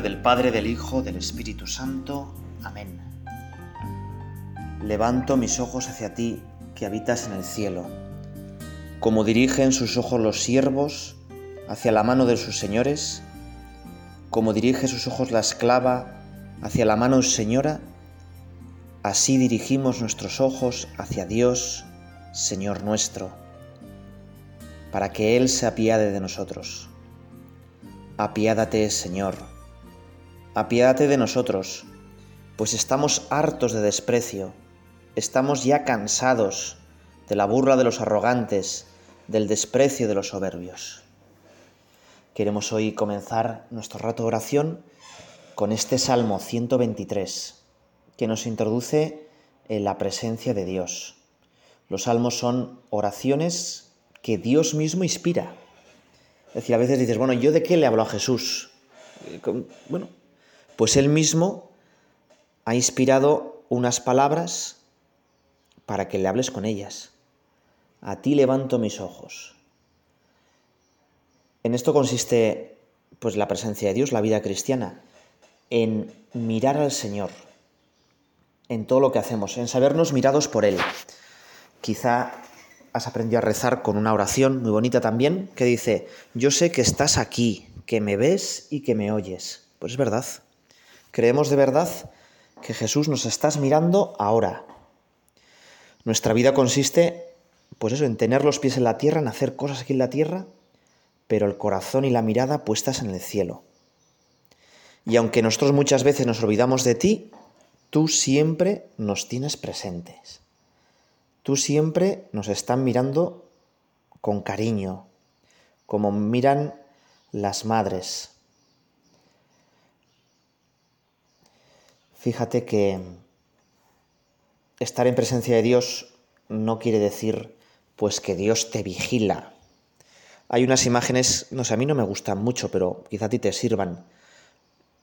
del Padre, del Hijo, del Espíritu Santo. Amén. Levanto mis ojos hacia ti, que habitas en el cielo. Como dirigen sus ojos los siervos hacia la mano de sus señores, como dirige sus ojos la esclava hacia la mano señora, así dirigimos nuestros ojos hacia Dios, Señor nuestro, para que Él se apiade de nosotros. Apiádate, Señor, apiádate de nosotros, pues estamos hartos de desprecio, estamos ya cansados de la burla de los arrogantes, del desprecio de los soberbios. Queremos hoy comenzar nuestro rato de oración con este Salmo 123, que nos introduce en la presencia de Dios. Los salmos son oraciones que Dios mismo inspira. Es decir, a veces dices, bueno, ¿yo de qué le hablo a Jesús? Eh, bueno, pues él mismo ha inspirado unas palabras para que le hables con ellas. A ti levanto mis ojos. En esto consiste pues la presencia de Dios, la vida cristiana, en mirar al Señor, en todo lo que hacemos, en sabernos mirados por Él. Quizá has aprendido a rezar con una oración muy bonita también que dice, yo sé que estás aquí, que me ves y que me oyes. Pues es verdad. Creemos de verdad que Jesús nos estás mirando ahora. Nuestra vida consiste, pues eso, en tener los pies en la tierra, en hacer cosas aquí en la tierra, pero el corazón y la mirada puestas en el cielo. Y aunque nosotros muchas veces nos olvidamos de ti, tú siempre nos tienes presentes. Tú siempre nos están mirando con cariño, como miran las madres. Fíjate que estar en presencia de Dios no quiere decir pues que Dios te vigila. Hay unas imágenes, no sé, a mí no me gustan mucho, pero quizá a ti te sirvan.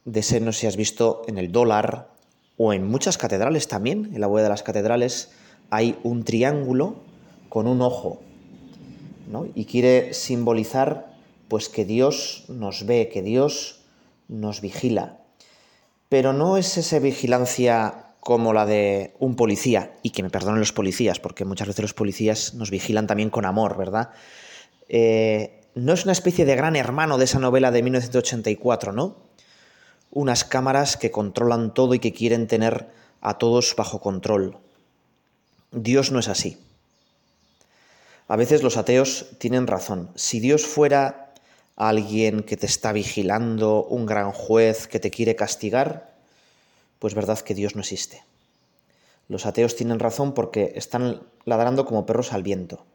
De ese, no sé si has visto en el dólar o en muchas catedrales también, en la huella de las catedrales, hay un triángulo con un ojo, ¿no? Y quiere simbolizar pues que Dios nos ve, que Dios nos vigila. Pero no es esa vigilancia como la de un policía, y que me perdonen los policías, porque muchas veces los policías nos vigilan también con amor, ¿verdad? Eh, no es una especie de gran hermano de esa novela de 1984, ¿no? Unas cámaras que controlan todo y que quieren tener a todos bajo control. Dios no es así. A veces los ateos tienen razón. Si Dios fuera alguien que te está vigilando, un gran juez que te quiere castigar, pues verdad que Dios no existe. Los ateos tienen razón porque están ladrando como perros al viento.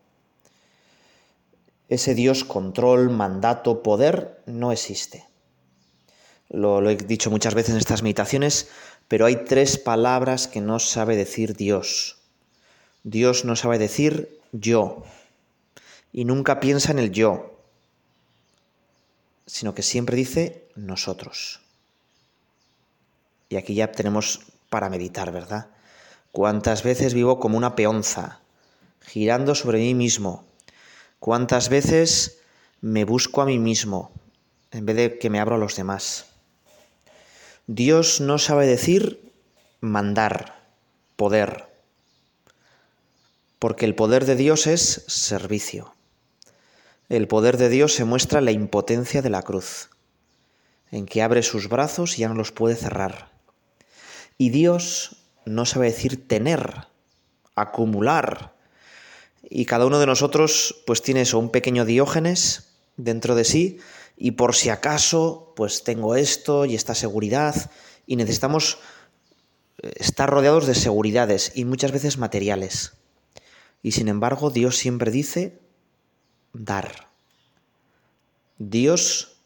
Ese Dios control, mandato, poder no existe. Lo, lo, he dicho muchas veces en estas meditaciones, pero hay tres palabras que no sabe decir Dios. Dios no sabe decir yo y nunca piensa en el yo, sino que siempre dice nosotros. Y aquí ya tenemos para meditar, ¿verdad? ¿Cuántas veces vivo como una peonza, girando sobre mí mismo? ¿Cuántas veces me busco a mí mismo en vez de que me abro a los demás? Dios no sabe decir mandar, poder porque el poder de Dios es servicio. El poder de Dios se muestra en la impotencia de la cruz, en que abre sus brazos y ya no los puede cerrar. Y Dios no sabe decir tener, acumular. Y cada uno de nosotros pues tiene eso, un pequeño diógenes dentro de sí y por si acaso pues tengo esto y esta seguridad y necesitamos eh, estar rodeados de seguridades y muchas veces materiales. Y sin embargo, Dios siempre dice dar. Dios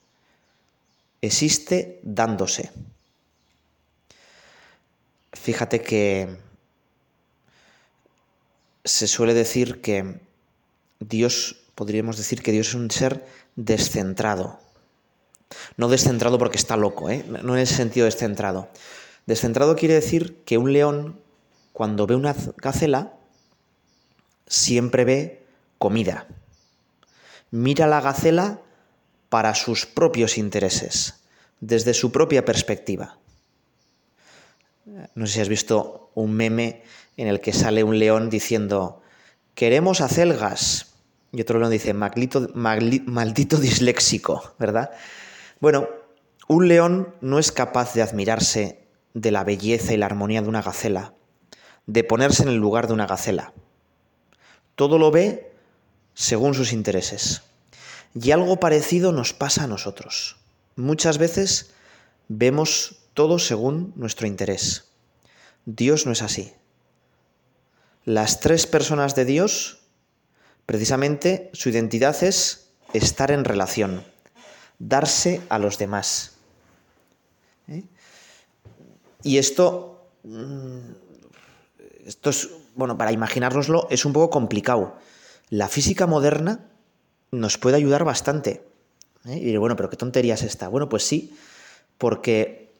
existe dándose. Fíjate que se suele decir que Dios, podríamos decir que Dios es un ser descentrado. No descentrado porque está loco, ¿eh? no en el sentido descentrado. Descentrado quiere decir que un león, cuando ve una gacela, siempre ve comida. Mira la gacela para sus propios intereses, desde su propia perspectiva. No sé si has visto un meme en el que sale un león diciendo, queremos acelgas. Y otro león dice, maldito, maldito disléxico, ¿verdad? Bueno, un león no es capaz de admirarse de la belleza y la armonía de una gacela, de ponerse en el lugar de una gacela. Todo lo ve según sus intereses. Y algo parecido nos pasa a nosotros. Muchas veces vemos todo según nuestro interés. Dios no es así. Las tres personas de Dios, precisamente su identidad es estar en relación, darse a los demás. ¿Eh? Y esto, mm, esto es, bueno, para imaginárnoslo es un poco complicado. La física moderna nos puede ayudar bastante. ¿eh? Y bueno, pero qué tontería es esta. Bueno, pues sí, porque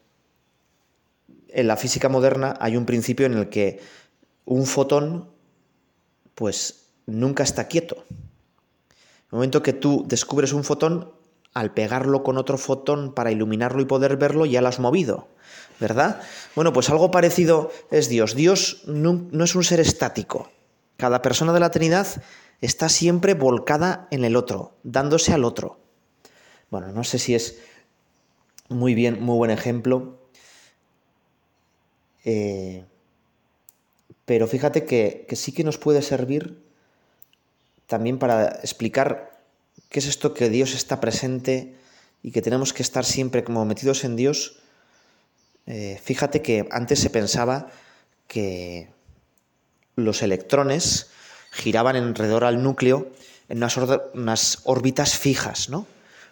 en la física moderna hay un principio en el que un fotón, pues nunca está quieto. En el momento que tú descubres un fotón, al pegarlo con otro fotón para iluminarlo y poder verlo, ya lo has movido, ¿verdad? Bueno, pues algo parecido es Dios. Dios no es un ser estático. Cada persona de la Trinidad está siempre volcada en el otro, dándose al otro. Bueno, no sé si es muy bien, muy buen ejemplo. Eh, pero fíjate que, que, sí que nos puede servir también para explicar qué es esto que Dios está presente y que tenemos que estar siempre como metidos en Dios. Eh, fíjate que antes se pensaba que los electrones giraban alrededor al núcleo en unas, órbitas fijas, ¿no?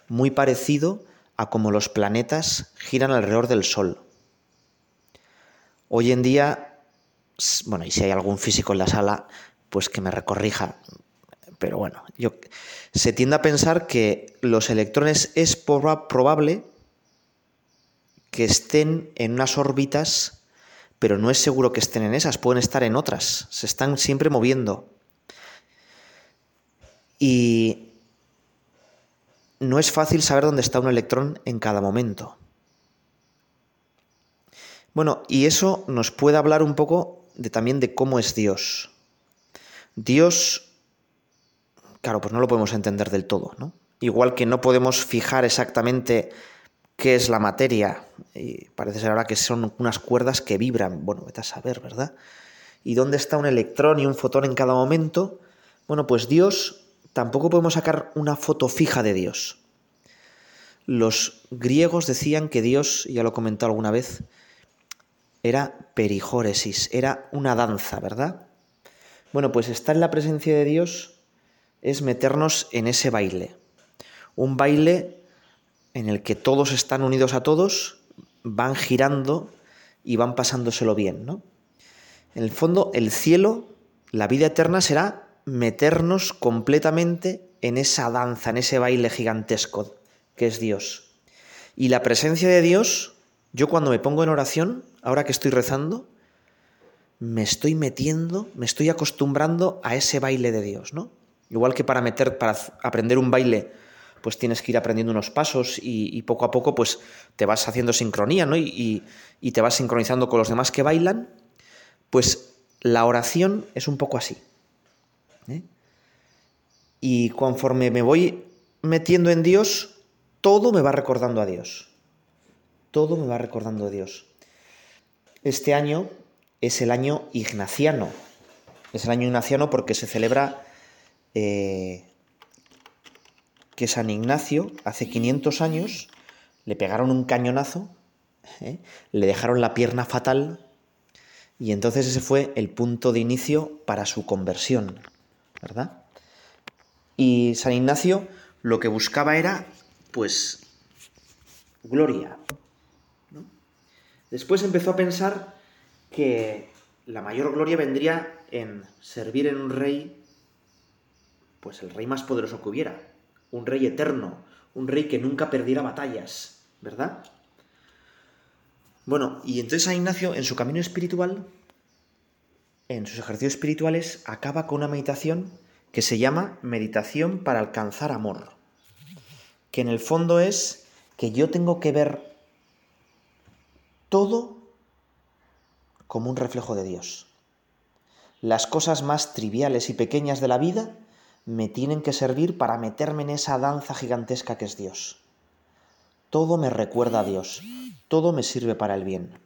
Muy parecido a como los planetas giran alrededor del Sol. Hoy en día, bueno, y si hay algún físico en la sala, pues que me recorrija. Pero bueno, yo, se tiende a pensar que los electrones es probable que estén en unas órbitas, pero no es seguro que estén en esas, pueden estar en otras, se están siempre moviendo. Y no es fácil saber dónde está un electrón en cada momento. Bueno, y eso nos puede hablar un poco de, también de cómo es Dios. Dios, claro, pues no lo podemos entender del todo, ¿no? Igual que no podemos fijar exactamente qué es la materia, y parece ser ahora que son unas cuerdas que vibran, bueno, vete a saber, ¿verdad? ¿Y dónde está un electrón y un fotón en cada momento? Bueno, pues Dios tampoco podemos sacar una foto fija de Dios. Los griegos decían que Dios, ya lo he comentado alguna vez, era perijóresis, era una danza, ¿verdad? Bueno, pues estar en la presencia de Dios es meternos en ese baile. Un baile en el que todos están unidos a todos, van girando y van pasándoselo bien, ¿no? En el fondo, el cielo, la vida eterna será meternos completamente en esa danza, en ese baile gigantesco que es Dios. Y la presencia de Dios, yo cuando me pongo en oración, ahora que estoy rezando, me estoy metiendo, me estoy acostumbrando a ese baile de Dios, ¿no? Igual que para meter, para aprender un baile, pues tienes que ir aprendiendo unos pasos y, poco a poco, pues te vas haciendo sincronía, ¿no? Y, te vas sincronizando con los demás que bailan. Pues la oración es un poco así. ¿eh? Y conforme me voy metiendo en Dios, todo me va recordando a Dios. Todo me va recordando a Dios. Este año es el año ignaciano. Es el año ignaciano porque se celebra eh, que San Ignacio, hace 500 años, le pegaron un cañonazo, ¿eh? le dejaron la pierna fatal y entonces ese fue el punto de inicio para su conversión. ¿verdad? Y San Ignacio lo que buscaba era, pues, gloria. Después empezó a pensar que la mayor gloria vendría en servir en un rey, pues el rey más poderoso que hubiera, un rey eterno, un rey que nunca perdiera batallas, ¿verdad? Bueno, y entonces San Ignacio en su camino espiritual en sus ejercicios espirituales acaba con una meditación que se llama meditación para alcanzar amor, que en el fondo es que yo tengo que ver todo como un reflejo de Dios. Las cosas más triviales y pequeñas de la vida me tienen que servir para meterme en esa danza gigantesca que es Dios. Todo me recuerda a Dios, todo me sirve para el bien.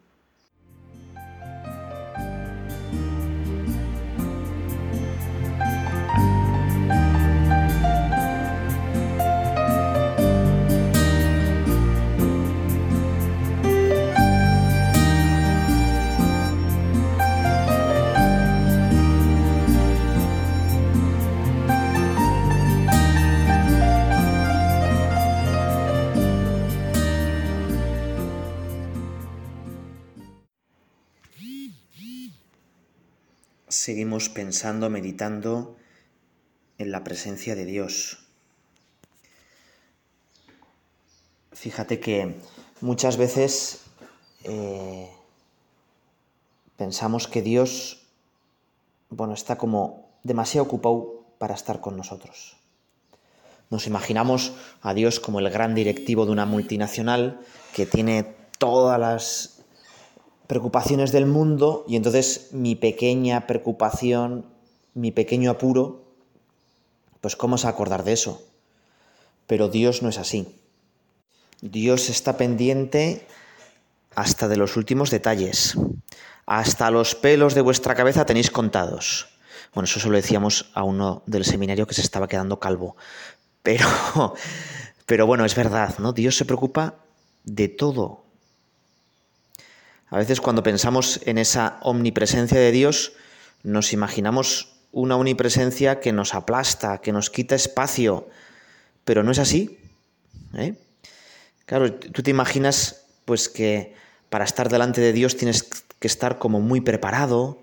Pensando, meditando en la presencia de Dios. Fíjate que muchas veces eh, pensamos que Dios, bueno, está como demasiado ocupado para estar con nosotros. Nos imaginamos a Dios como el gran directivo de una multinacional que tiene todas las preocupaciones del mundo y entonces mi pequeña preocupación, mi pequeño apuro, pues ¿cómo se acordar de eso? Pero Dios no es así. Dios está pendiente hasta de los últimos detalles. Hasta los pelos de vuestra cabeza tenéis contados. Bueno, eso se lo decíamos a uno del seminario que se estaba quedando calvo. Pero, pero bueno, es verdad, ¿no? Dios se preocupa de todo, a veces cuando pensamos en esa omnipresencia de Dios, nos imaginamos una omnipresencia que nos aplasta, que nos quita espacio, pero no es así. ¿eh? Claro, tú te imaginas pues que para estar delante de Dios tienes que estar como muy preparado,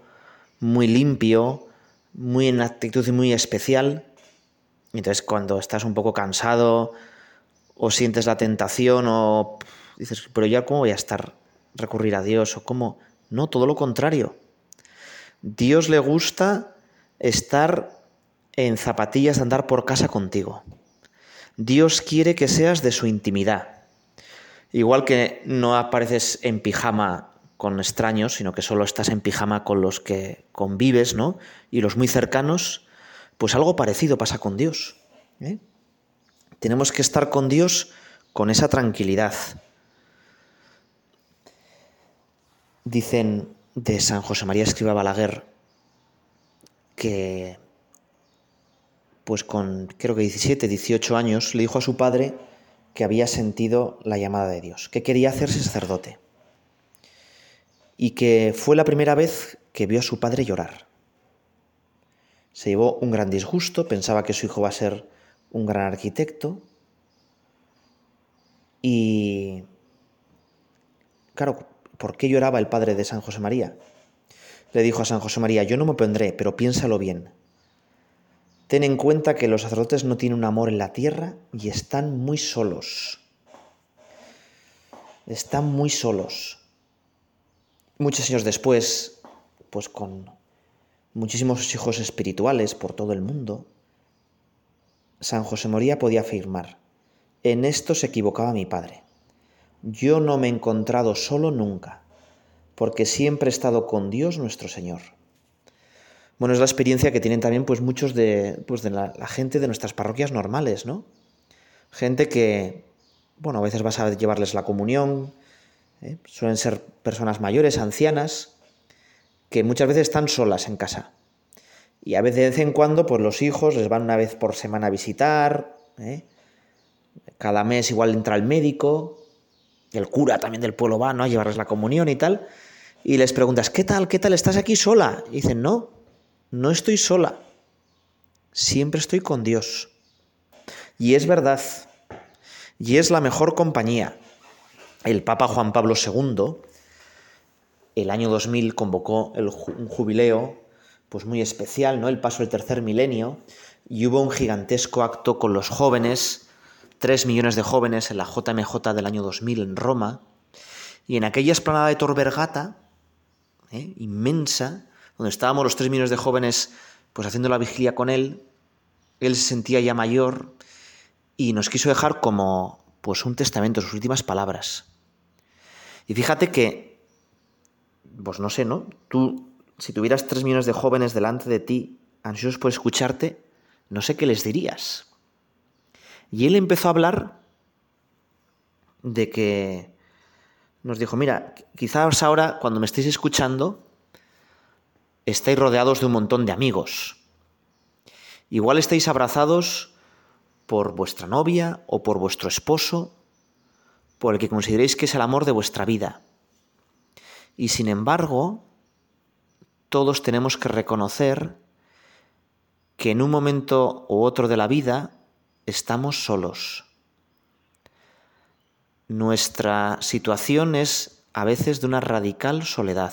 muy limpio, muy en actitud muy especial. Entonces cuando estás un poco cansado o sientes la tentación o dices, pero ya cómo voy a estar recurrir a Dios o cómo. No, todo lo contrario. Dios le gusta estar en zapatillas de andar por casa contigo. Dios quiere que seas de su intimidad. Igual que no apareces en pijama con extraños, sino que solo estás en pijama con los que convives, ¿no? Y los muy cercanos, pues algo parecido pasa con Dios. ¿eh? Tenemos que estar con Dios con esa tranquilidad, Dicen de San José María Escriba Balaguer que, pues con creo que 17, 18 años, le dijo a su padre que había sentido la llamada de Dios, que quería hacerse sacerdote. Y que fue la primera vez que vio a su padre llorar. Se llevó un gran disgusto, pensaba que su hijo va a ser un gran arquitecto. Y, claro, ¿Por qué lloraba el padre de San José María? Le dijo a San José María, yo no me pondré, pero piénsalo bien. Ten en cuenta que los sacerdotes no tienen un amor en la tierra y están muy solos. Están muy solos. Muchos años después, pues con muchísimos hijos espirituales por todo el mundo, San José María podía afirmar, en esto se equivocaba mi padre. Yo no me he encontrado solo nunca, porque siempre he estado con Dios nuestro Señor. Bueno, es la experiencia que tienen también pues muchos de, pues, de la, gente de nuestras parroquias normales, ¿no? Gente que, bueno, a veces vas a llevarles la comunión, ¿eh? suelen ser personas mayores, ancianas, que muchas veces están solas en casa. Y a veces de vez en cuando, pues los hijos les van una vez por semana a visitar, ¿eh? cada mes igual entra el médico, el cura también del pueblo va, ¿no? A llevarles la comunión y tal. Y les preguntas, ¿qué tal? ¿Qué tal? ¿Estás aquí sola? Y dicen, no, no estoy sola. Siempre estoy con Dios. Y es verdad. Y es la mejor compañía. El Papa Juan Pablo II, el año 2000, convocó un jubileo pues muy especial, ¿no? El paso del tercer milenio. Y hubo un gigantesco acto con los jóvenes 3 millones de jóvenes en la JMJ del año 2000 en Roma, y en aquella esplanada de Tor Vergata, ¿eh? inmensa, donde estábamos los 3 millones de jóvenes pues haciendo la vigilia con él, él se sentía ya mayor y nos quiso dejar como pues un testamento, sus últimas palabras. Y fíjate que, pues no sé, ¿no? Tú, si tuvieras tres millones de jóvenes delante de ti, ansiosos por escucharte, no sé qué les dirías. Y él empezó a hablar de que nos dijo, mira, quizás ahora cuando me estéis escuchando, estáis rodeados de un montón de amigos. Igual estáis abrazados por vuestra novia o por vuestro esposo, por el que consideréis que es el amor de vuestra vida. Y sin embargo, todos tenemos que reconocer que en un momento u otro de la vida estamos solos. Nuestra situación es a veces de una radical soledad.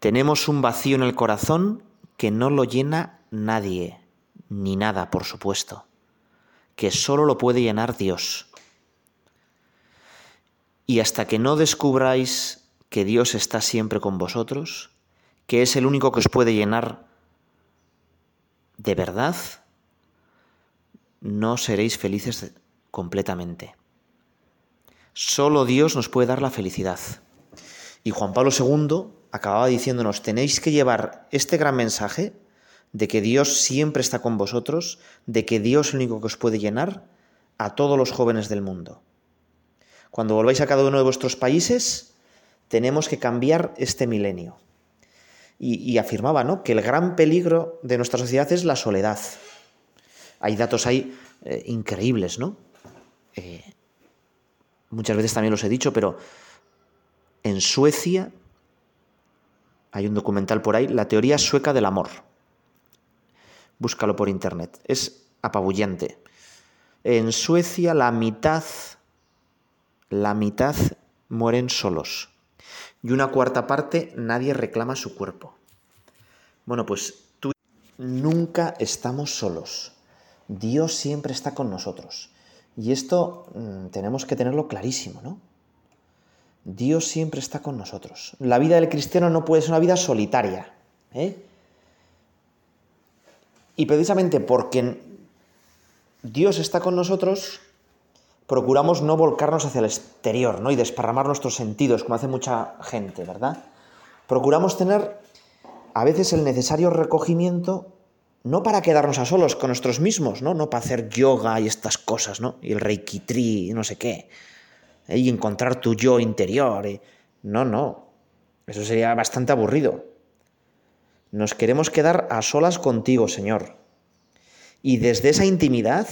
Tenemos un vacío en el corazón que no lo llena nadie, ni nada, por supuesto, que solo lo puede llenar Dios. Y hasta que no descubráis que Dios está siempre con vosotros, que es el único que os puede llenar de verdad, no seréis felices completamente. Solo Dios nos puede dar la felicidad. Y Juan Pablo II acababa diciéndonos, tenéis que llevar este gran mensaje de que Dios siempre está con vosotros, de que Dios es el único que os puede llenar, a todos los jóvenes del mundo. Cuando volváis a cada uno de vuestros países, tenemos que cambiar este milenio. Y, afirmaba ¿no? que el gran peligro de nuestra sociedad es la soledad. Hay datos ahí eh, increíbles, ¿no? Eh, muchas veces también los he dicho, pero en Suecia hay un documental por ahí, La teoría sueca del amor. Búscalo por internet. Es apabullante. En Suecia la mitad, la mitad mueren solos. Y una cuarta parte nadie reclama su cuerpo. Bueno, pues tú nunca estamos solos. Dios siempre está con nosotros. Y esto mm, tenemos que tenerlo clarísimo, ¿no? Dios siempre está con nosotros. La vida del cristiano no puede ser una vida solitaria. ¿eh? Y precisamente porque Dios está con nosotros, procuramos no volcarnos hacia el exterior ¿no? y desparramar nuestros sentidos, como hace mucha gente, ¿verdad? Procuramos tener a veces el necesario recogimiento, no para quedarnos a solos con nosotros mismos, ¿no? No para hacer yoga y estas cosas, ¿no? Y el reiki tri no sé qué y encontrar tu yo interior. No, no, eso sería bastante aburrido. Nos queremos quedar a solas contigo, Señor. Y desde esa intimidad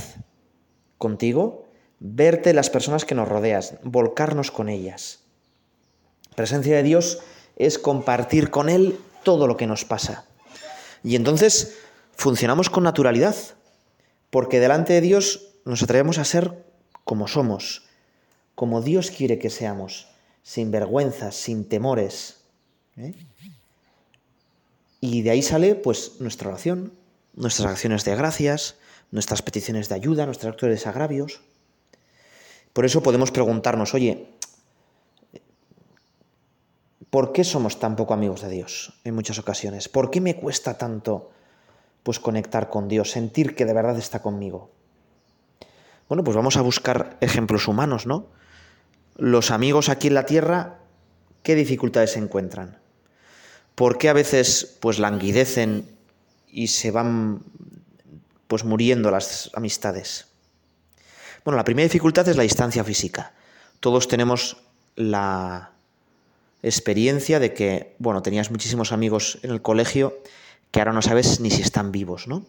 contigo, verte las personas que nos rodeas, volcarnos con ellas. presencia de Dios es compartir con Él todo lo que nos pasa. Y entonces funcionamos con naturalidad, porque delante de Dios nos atrevemos a ser como somos, como Dios quiere que seamos, sin vergüenzas, sin temores. ¿eh? Y de ahí sale pues nuestra oración, nuestras acciones de gracias, nuestras peticiones de ayuda, nuestros actos de desagravios. Por eso podemos preguntarnos, oye, ¿por qué somos tan poco amigos de Dios en muchas ocasiones? ¿Por qué me cuesta tanto pues conectar con Dios, sentir que de verdad está conmigo? Bueno, pues vamos a buscar ejemplos humanos, ¿no? los amigos aquí en la tierra, ¿qué dificultades se encuentran? ¿Por qué a veces pues languidecen y se van pues muriendo las amistades? Bueno, la primera dificultad es la distancia física. Todos tenemos la experiencia de que, bueno, tenías muchísimos amigos en el colegio que ahora no sabes ni si están vivos, ¿no?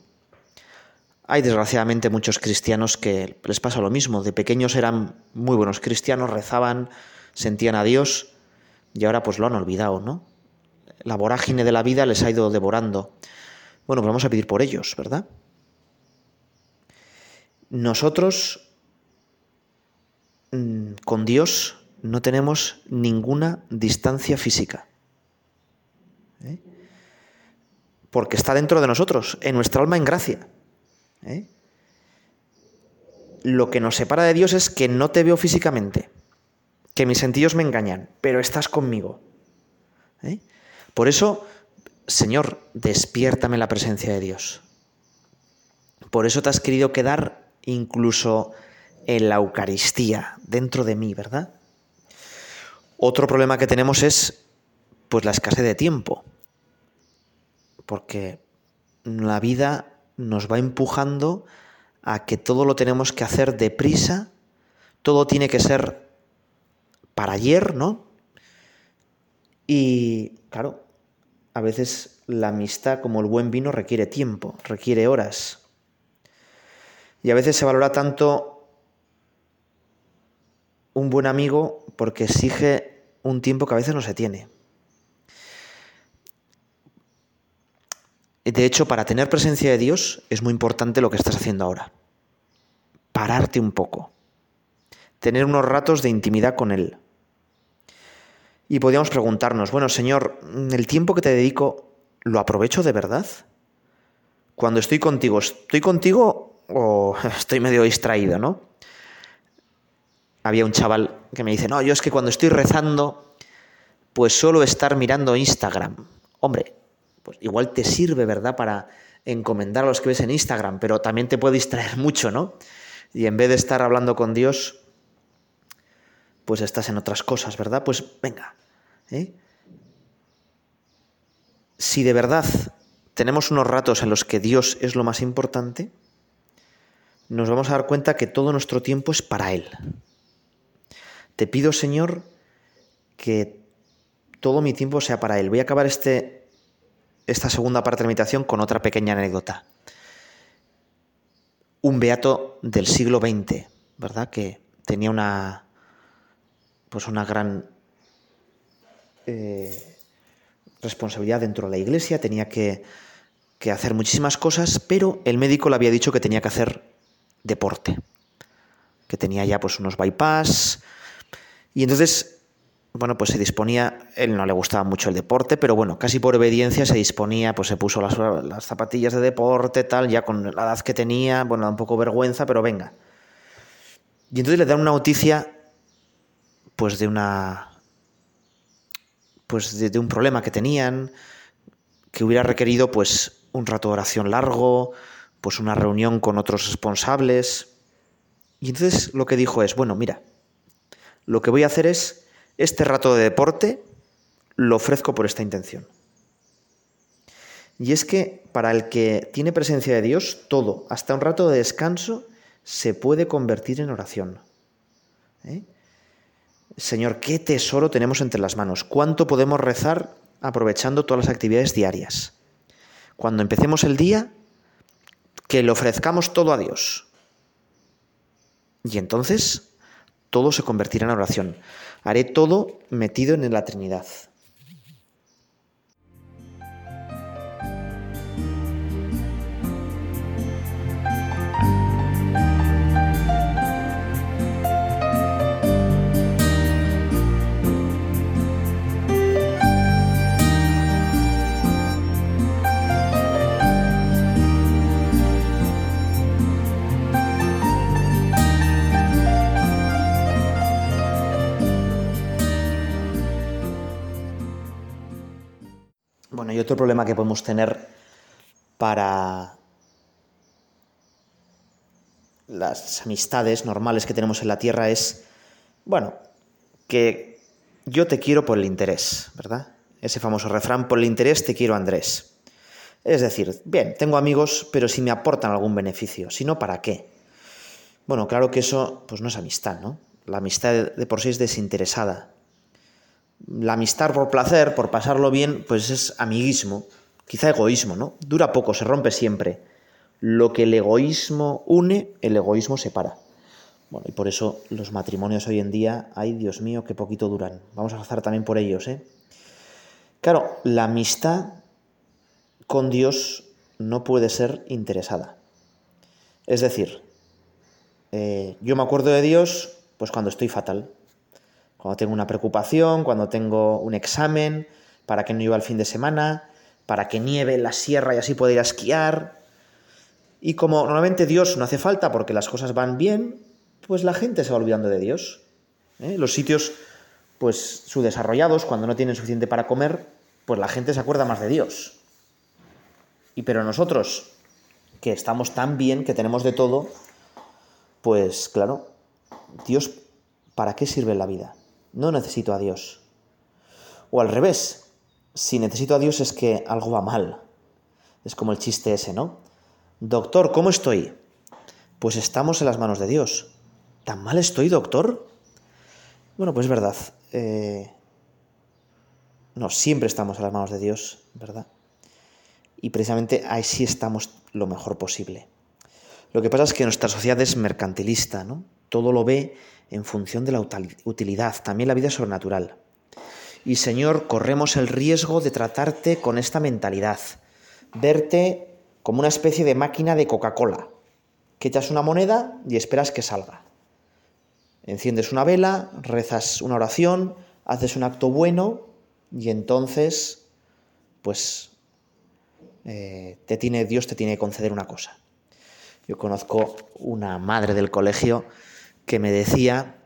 Hay desgraciadamente muchos cristianos que les pasa lo mismo. De pequeños eran muy buenos cristianos, rezaban, sentían a Dios y ahora pues lo han olvidado, ¿no? La vorágine de la vida les ha ido devorando. Bueno, pues vamos a pedir por ellos, ¿verdad? Nosotros mm, con Dios no tenemos ninguna distancia física. ¿eh? Porque está dentro de nosotros, en nuestra alma en gracia. ¿eh? Lo que nos separa de Dios es que no te veo físicamente, que mis sentidos me engañan, pero estás conmigo. ¿eh? Por eso, Señor, despiértame la presencia de Dios. Por eso te has querido quedar incluso en la Eucaristía, dentro de mí, ¿verdad? Otro problema que tenemos es pues la escasez de tiempo. Porque la vida nos va empujando a que todo lo tenemos que hacer deprisa, todo tiene que ser para ayer, ¿no? Y claro, a veces la amistad, como el buen vino, requiere tiempo, requiere horas. Y a veces se valora tanto un buen amigo porque exige un tiempo que a veces no se tiene. De hecho, para tener presencia de Dios es muy importante lo que estás haciendo ahora. Pararte un poco. Tener unos ratos de intimidad con Él. Y podríamos preguntarnos, bueno, Señor, ¿el tiempo que te dedico lo aprovecho de verdad? Cuando estoy contigo, ¿estoy contigo o estoy medio distraído, no? Había un chaval que me dice, no, yo es que cuando estoy rezando, pues suelo estar mirando Instagram. Hombre, pues igual te sirve, ¿verdad?, para encomendar a los que ves en Instagram, pero también te puede distraer mucho, ¿no? Y en vez de estar hablando con Dios, pues estás en otras cosas, ¿verdad? Pues venga. ¿eh? Si de verdad tenemos unos ratos en los que Dios es lo más importante, nos vamos a dar cuenta que todo nuestro tiempo es para Él. Te pido, Señor, que todo mi tiempo sea para Él. Voy a acabar este esta segunda parte de la meditación con otra pequeña anécdota. Un beato del siglo XX, ¿verdad? Que tenía una, pues una gran eh, responsabilidad dentro de la iglesia, tenía que, que hacer muchísimas cosas, pero el médico le había dicho que tenía que hacer deporte, que tenía ya pues unos bypass, y entonces bueno, pues se disponía, él no le gustaba mucho el deporte, pero bueno, casi por obediencia se disponía, pues se puso las, zapatillas de deporte, tal, ya con la edad que tenía, bueno, da un poco vergüenza, pero venga. Y entonces le dan una noticia, pues de una, pues de, de un problema que tenían, que hubiera requerido, pues, un rato de oración largo, pues una reunión con otros responsables. Y entonces lo que dijo es, bueno, mira, lo que voy a hacer es este rato de deporte lo ofrezco por esta intención. Y es que para el que tiene presencia de Dios, todo, hasta un rato de descanso, se puede convertir en oración. ¿Eh? Señor, qué tesoro tenemos entre las manos. ¿Cuánto podemos rezar aprovechando todas las actividades diarias? Cuando empecemos el día, que le ofrezcamos todo a Dios. Y entonces todo se convertirá en oración. Haré todo metido en la Trinidad. Y otro problema que podemos tener para las amistades normales que tenemos en la Tierra es, bueno, que yo te quiero por el interés, ¿verdad? Ese famoso refrán, por el interés te quiero Andrés. Es decir, bien, tengo amigos, pero si me aportan algún beneficio, si no, ¿para qué? Bueno, claro que eso pues no es amistad, ¿no? La amistad de por sí es desinteresada la amistad por placer, por pasarlo bien, pues es amiguismo, quizá egoísmo, ¿no? Dura poco, se rompe siempre. Lo que el egoísmo une, el egoísmo separa. Bueno, y por eso los matrimonios hoy en día, ay Dios mío, qué poquito duran. Vamos a rezar también por ellos, ¿eh? Claro, la amistad con Dios no puede ser interesada. Es decir, eh, yo me acuerdo de Dios pues cuando estoy fatal, cuando tengo una preocupación, cuando tengo un examen, para que no iba el fin de semana, para que nieve en la sierra y así pueda ir a esquiar. Y como normalmente Dios no hace falta porque las cosas van bien, pues la gente se va olvidando de Dios. ¿eh? Los sitios, pues subdesarrollados, cuando no tienen suficiente para comer, pues la gente se acuerda más de Dios. Y pero nosotros, que estamos tan bien, que tenemos de todo, pues claro, Dios, ¿para qué sirve la vida? No necesito a Dios. O al revés, si necesito a Dios es que algo va mal. Es como el chiste ese, ¿no? Doctor, ¿cómo estoy? Pues estamos en las manos de Dios. ¿Tan mal estoy, doctor? Bueno, pues es verdad. Eh, no, siempre estamos en las manos de Dios, ¿verdad? Y precisamente ahí sí estamos lo mejor posible. Lo que pasa es que nuestra sociedad es mercantilista, ¿no? Todo lo ve en función de la utilidad, también la vida sobrenatural. Y Señor, corremos el riesgo de tratarte con esta mentalidad, verte como una especie de máquina de Coca-Cola, que echas una moneda y esperas que salga. Enciendes una vela, rezas una oración, haces un acto bueno y entonces, pues, eh, te tiene, Dios te tiene que conceder una cosa. Yo conozco una madre del colegio que me decía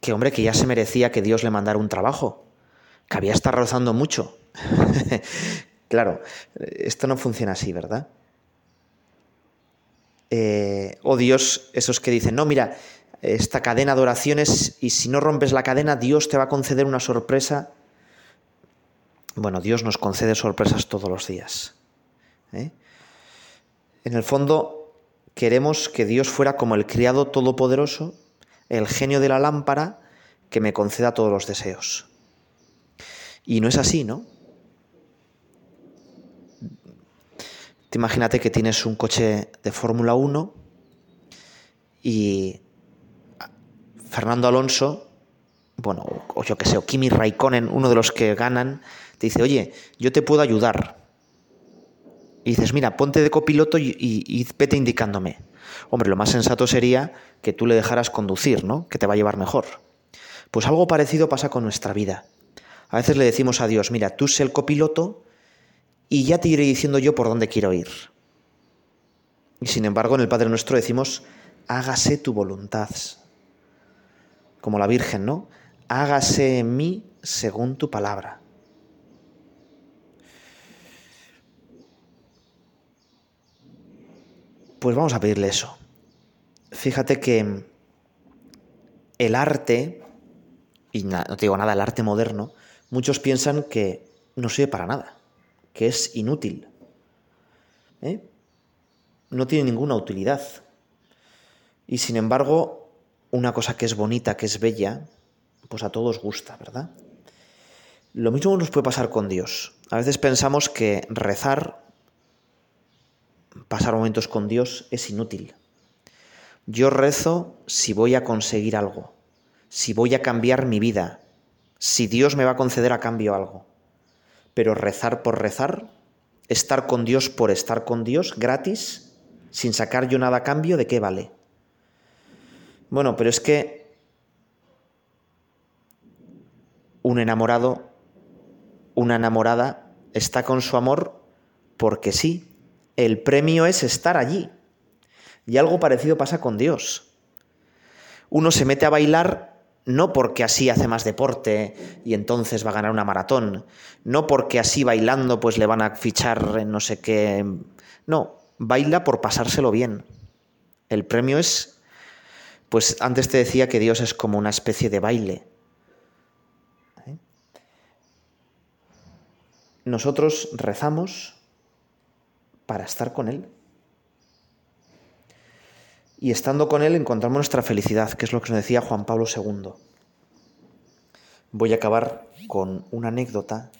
que, hombre, que ya se merecía que Dios le mandara un trabajo, que había estado rozando mucho. claro, esto no funciona así, ¿verdad? Eh, o Dios, esos que dicen, no, mira, esta cadena de oraciones y si no rompes la cadena, Dios te va a conceder una sorpresa. Bueno, Dios nos concede sorpresas todos los días. ¿eh? En el fondo, queremos que Dios fuera como el criado todopoderoso, el genio de la lámpara, que me conceda todos los deseos. Y no es así, ¿no? Te imagínate que tienes un coche de Fórmula 1 y Fernando Alonso, bueno, o yo que sé, o Kimi Raikkonen, uno de los que ganan, te dice, oye, yo te puedo ayudar, y dices, mira, ponte de copiloto y, vete indicándome. Hombre, lo más sensato sería que tú le dejaras conducir, ¿no? Que te va a llevar mejor. Pues algo parecido pasa con nuestra vida. A veces le decimos a Dios, mira, tú sé el copiloto y ya te iré diciendo yo por dónde quiero ir. Y sin embargo, en el Padre Nuestro decimos, hágase tu voluntad. Como la Virgen, ¿no? Hágase en mí según tu palabra. Pues vamos a pedirle eso. Fíjate que el arte, y no te digo nada, el arte moderno, muchos piensan que no sirve para nada, que es inútil. ¿eh? No tiene ninguna utilidad. Y sin embargo, una cosa que es bonita, que es bella, pues a todos gusta, ¿verdad? Lo mismo nos puede pasar con Dios. A veces pensamos que rezar pasar momentos con Dios es inútil. Yo rezo si voy a conseguir algo, si voy a cambiar mi vida, si Dios me va a conceder a cambio algo. Pero rezar por rezar, estar con Dios por estar con Dios, gratis, sin sacar yo nada a cambio, ¿de qué vale? Bueno, pero es que un enamorado, una enamorada, está con su amor porque sí, el premio es estar allí. Y algo parecido pasa con Dios. Uno se mete a bailar no porque así hace más deporte y entonces va a ganar una maratón, no porque así bailando pues le van a fichar en no sé qué. No, baila por pasárselo bien. El premio es, pues antes te decía que Dios es como una especie de baile. ¿Eh? Nosotros rezamos para estar con Él. Y estando con Él encontramos nuestra felicidad, que es lo que nos decía Juan Pablo II. Voy a acabar con una anécdota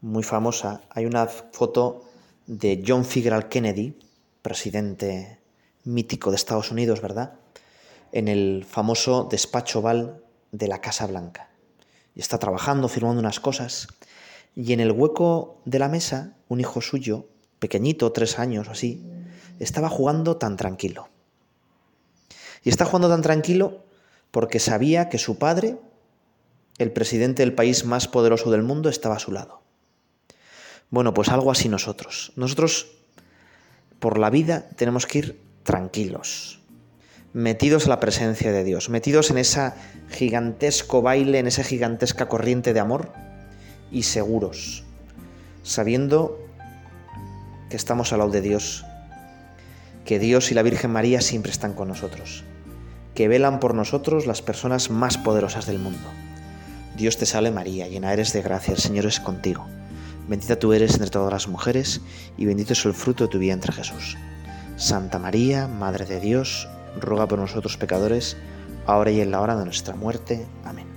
muy famosa. Hay una foto de John Fitzgerald Kennedy, presidente mítico de Estados Unidos, ¿verdad? En el famoso despacho oval de la Casa Blanca. Y está trabajando, firmando unas cosas. Y en el hueco de la mesa, un hijo suyo pequeñito, tres años o así, estaba jugando tan tranquilo. Y está jugando tan tranquilo porque sabía que su padre, el presidente del país más poderoso del mundo, estaba a su lado. Bueno, pues algo así nosotros. Nosotros, por la vida, tenemos que ir tranquilos, metidos a la presencia de Dios, metidos en ese gigantesco baile, en esa gigantesca corriente de amor y seguros, sabiendo que estamos al lado de Dios, que Dios y la Virgen María siempre están con nosotros, que velan por nosotros las personas más poderosas del mundo. Dios te salve María, llena eres de gracia, el Señor es contigo. Bendita tú eres entre todas las mujeres, y bendito es el fruto de tu vientre Jesús. Santa María, Madre de Dios, ruega por nosotros pecadores, ahora y en la hora de nuestra muerte. Amén.